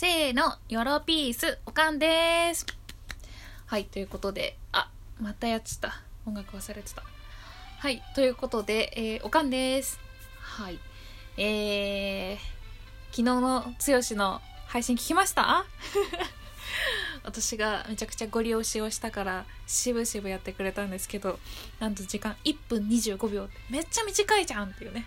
せーの、よろピース、おかんです。はい、ということで、あ、またやっちゃった。音楽忘れてた。はい、ということで、えー、おかんです。はい。えー、昨日のつよしの配信聞きました？私がめちゃくちゃご利用しをしたからしぶしぶやってくれたんですけどなんと時間1分25秒めっちゃ短いじゃんっていうね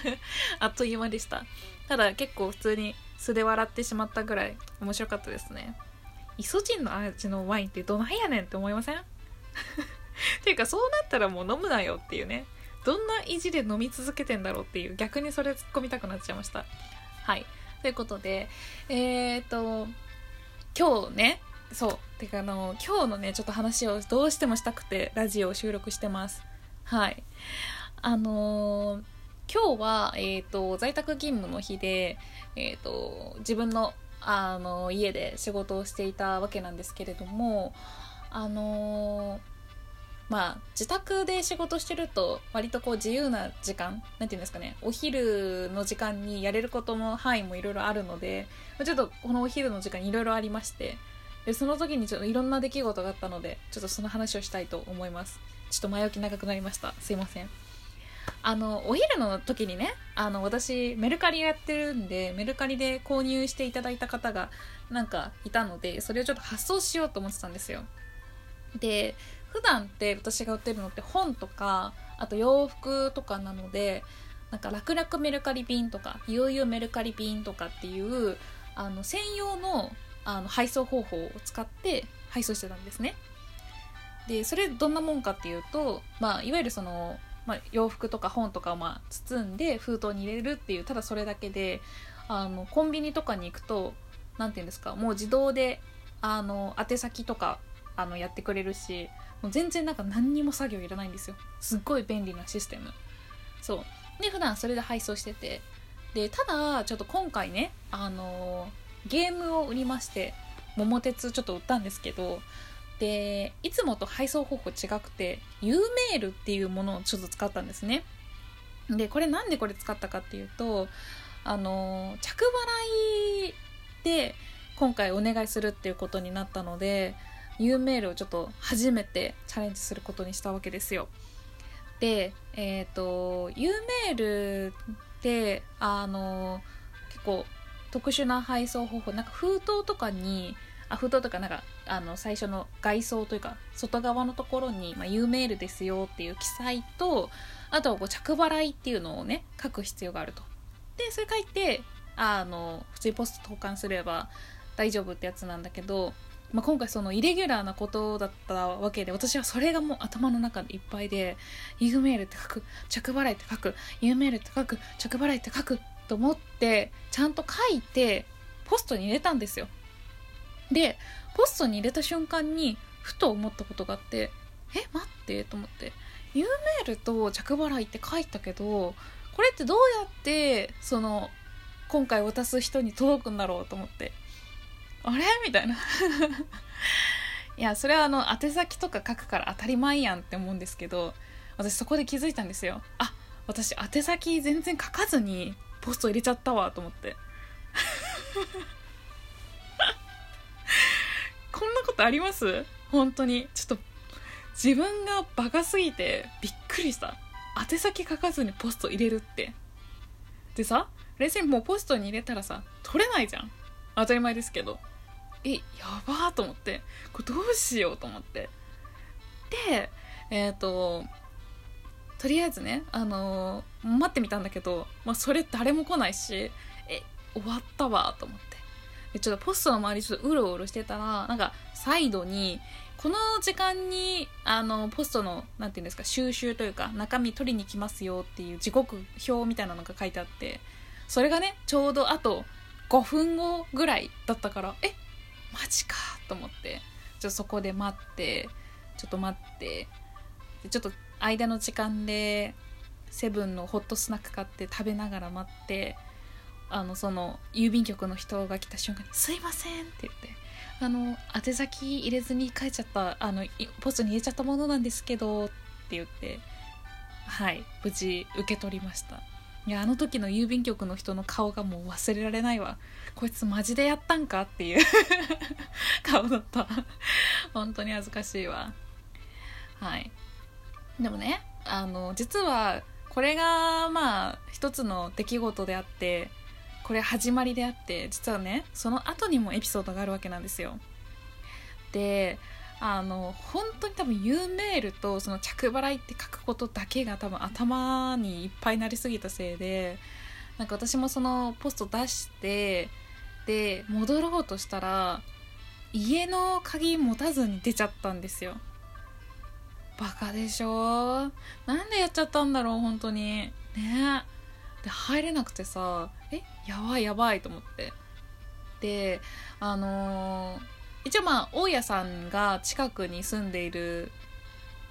あっという間でしたただ結構普通に素で笑ってしまったぐらい面白かったですね。イソジンの味のワインってどないやねんって思いません？っ ていうかそうなったらもう飲むなよっていうね。どんな意地で飲み続けてんだろうっていう逆にそれ突っ込みたくなっちゃいました。はい。ということでえー、っと今日ねそう。てかあの今日のねちょっと話をどうしてもしたくてラジオを収録してます。はい。あのー今日は、えー、と在宅勤務の日で、えー、と自分のあの家で仕事をしていたわけなんですけれどもあのまあ自宅で仕事してると割とこう自由な時間なんていうんですかねお昼の時間にやれることの範囲もいろいろあるのでちょっとこのお昼の時間いろいろありましてでその時にちょっといろんな出来事があったのでちょっとその話をしたいと思います。ちょっと前置き長くなりました。すいません。あのお昼の時にねあの私メルカリやってるんでメルカリで購入していただいた方がなんかいたのでそれをちょっと発送しようと思ってたんですよ。で普段って私が売ってるのって本とかあと洋服とかなのでなんか楽々メルカリ便とか悠々メルカリ便とかっていうあの専用のあの配送方法を使って配送してたんですね。でそれどんなもんかっていうと、まあ、いわゆるその、まあ、洋服とか本とかをまあ包んで封筒に入れるっていうただそれだけであのコンビニとかに行くと何て言うんですかもう自動であの宛先とかあのやってくれるしもう全然なんか何にも作業いらないんですよ。すっごい便利なシステム。そう。で普段それで配送してて。でただちょっと今回ねあのゲームを売りまして桃鉄ちょっと売ったんですけどでいつもと配送方法違くて U メールっていうものをちょっと使ったんですね。でこれなんでこれ使ったかっていうとあの着払いで今回お願いするっていうことになったので U メールをちょっと初めてチャレンジすることにしたわけですよ。でえっ、と U メールってあの結構特殊な配送方法なんか封筒とかにあ封筒とかなんかあの最初の外装というか外側のところに、まあ、U メールですよっていう記載とあとはこう着払いっていうのをね書く必要があると。でそれ書いてあの普通にポスト投函すれば大丈夫ってやつなんだけど、まあ、今回そのイレギュラーなことだったわけで私はそれがもう頭の中でいっぱいで U メールって書く着払いって書く U メールって書く着払いって書くと思ってちゃんと書いてポストに入れたんですよ。でポストに入れた瞬間にふと思ったことがあってえ待ってと思って U メールと着払いって書いたけどこれってどうやってその今回渡す人に届くんだろう？と思って。あれ？みたいな。いやそれはあの宛先とか書くから当たり前やんって思うんですけど私そこで気づいたんですよ。あ私宛先全然書かずにポスト入れちゃったわと思って。なことあります？本当に。ちょっと自分がバカすぎてびっくりした。宛先書かずにポスト入れるって。でさ冷静にもうポストに入れたらさ取れないじゃん。当たり前ですけど。えやばーと思って。これどうしようと思って。でえっ、ととりあえずねあのー待ってみたんだけど、まあ、それ誰も来ないしえ終わったわと思って。でちょっとポストの周りちょっとうろうろしてたらなんかサイドにこの時間にあのポストのなんていうんですか収集というか中身取りに来ますよっていう時刻表みたいなのが書いてあってそれがねちょうどあと5分後ぐらいだったからえマジかと思ってちょっとそこで待ってちょっと待ってちょっと間の時間でセブンのホットスナック買って食べながら待ってあのその郵便局の人が来た瞬間に「すいません」って言って「あの宛先入れずに帰っちゃったあのポストに入れちゃったものなんですけど」って言ってはい無事受け取りました。いやあの時の郵便局の人の顔がもう忘れられないわ。こいつマジでやったんかっていう 顔だった。本当に恥ずかしいわ。はい。でもねあの実はこれがまあ一つの出来事であってこれ始まりであって実はねその後にもエピソードがあるわけなんですよ。であの本当に多分 U メールとその着払いって書くことだけが多分頭にいっぱいなりすぎたせいでなんか私もそのポスト出してで戻ろうとしたら家の鍵持たずに出ちゃったんですよ。バカでしょ？なんでやっちゃったんだろう本当に。ね。で入れなくてさえやばいやばいと思って。であのー一応まあ大家さんが近くに住んでいる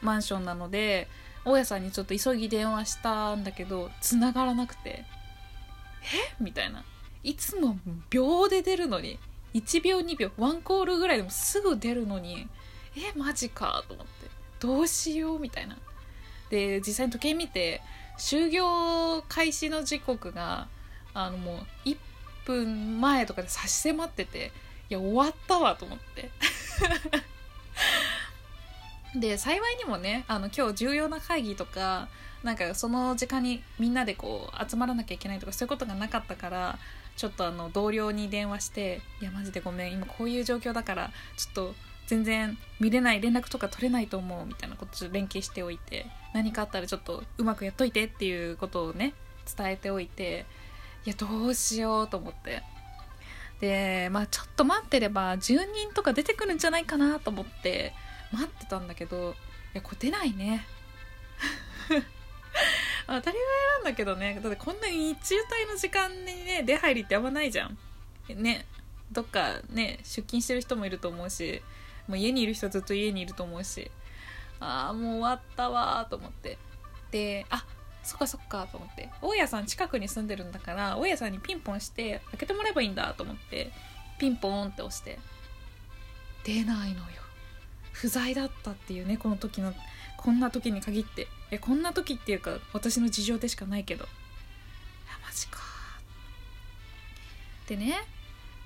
マンションなので大家さんにちょっと急ぎ電話したんだけど繋がらなくて。え？みたいな。いつも秒で出るのに。1秒2秒ワンコールぐらいでもすぐ出るのに。えマジかと思って。どうしようみたいな。で実際に時計見て就業開始の時刻があのもう1分前とかで差し迫ってていや終わったわと思って。で幸いにもねあの今日重要な会議とかなんかその時間にみんなでこう集まらなきゃいけないとかそういうことがなかったからちょっとあの同僚に電話して「いやマジでごめん今こういう状況だからちょっと全然見れない連絡とか取れないと思う」みたいなこと連携しておいて何かあったらちょっとうまくやっといてっていうことをね伝えておいていやどうしようと思って。でまあちょっと待ってれば10人とか出てくるんじゃないかなと思って待ってたんだけどいやこれ出ないね。当たり前なんだけどね。だってこんなに中退の時間にね出入りってあんまないじゃん。ねどっかね出勤してる人もいると思うし。もう家にいる人はずっと家にいると思うしああもう終わったわと思って。であそっかそっかと思って。大家さん近くに住んでるんだから大家さんにピンポンして開けてもらえばいいんだと思ってピンポンって押して。出ないのよ。不在だったっていうねこの時のこんな時に限って。えこんな時っていうか私の事情でしかないけど。いやマジかでね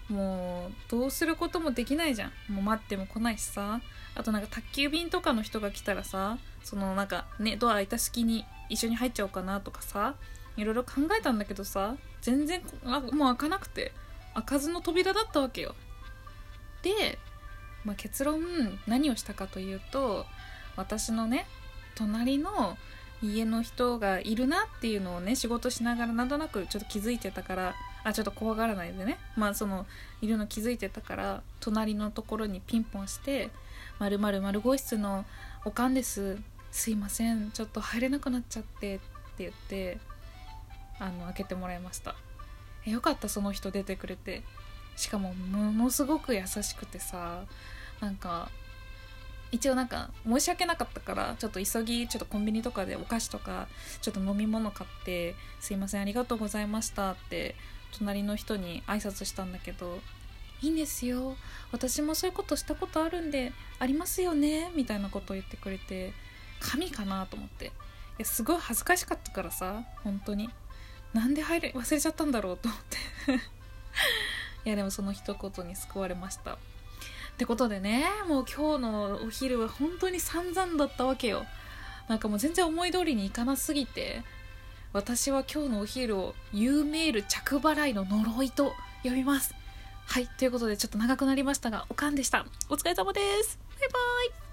もうどうすることもできないじゃん。もう待っても来ないしさ。あとなんか宅急便とかの人が来たらさそのなんかねドア開いた隙に一緒に入っちゃおうかなとかさいろいろ考えたんだけどさ全然あもう開かなくて開かずの扉だったわけよ。で、まあ、結論何をしたかというと私のね隣の家の人がいるなっていうのをね仕事しながらなんとなくちょっと気づいてたからあちょっと怖がらないでね。まあそのいるの気づいてたから隣のところにピンポンして「まるまる丸号室のおかんです。すいません。ちょっと入れなくなっちゃって」って言ってあの開けてもらいました。えよかったその人出てくれて。しかもものすごく優しくてさなんか一応なんか申し訳なかったからちょっと急ぎちょっとコンビニとかでお菓子とかちょっと飲み物買って「すいませんありがとうございました」って隣の人に挨拶したんだけど「いいんですよ。私もそういうことしたことあるんでありますよね」みたいなことを言ってくれて神かなと思って。いやすごい恥ずかしかったからさ本当に。なんで入れ忘れちゃったんだろうと思って。いやでもその一言に救われました。ってことでねもう今日のお昼は本当に散々だったわけよ。なんかもう全然思い通りにいかなすぎて私は今日のお昼を U メール着払いの呪いと呼びます。はいということでちょっと長くなりましたがおかんでした。お疲れ様です。バイバイ。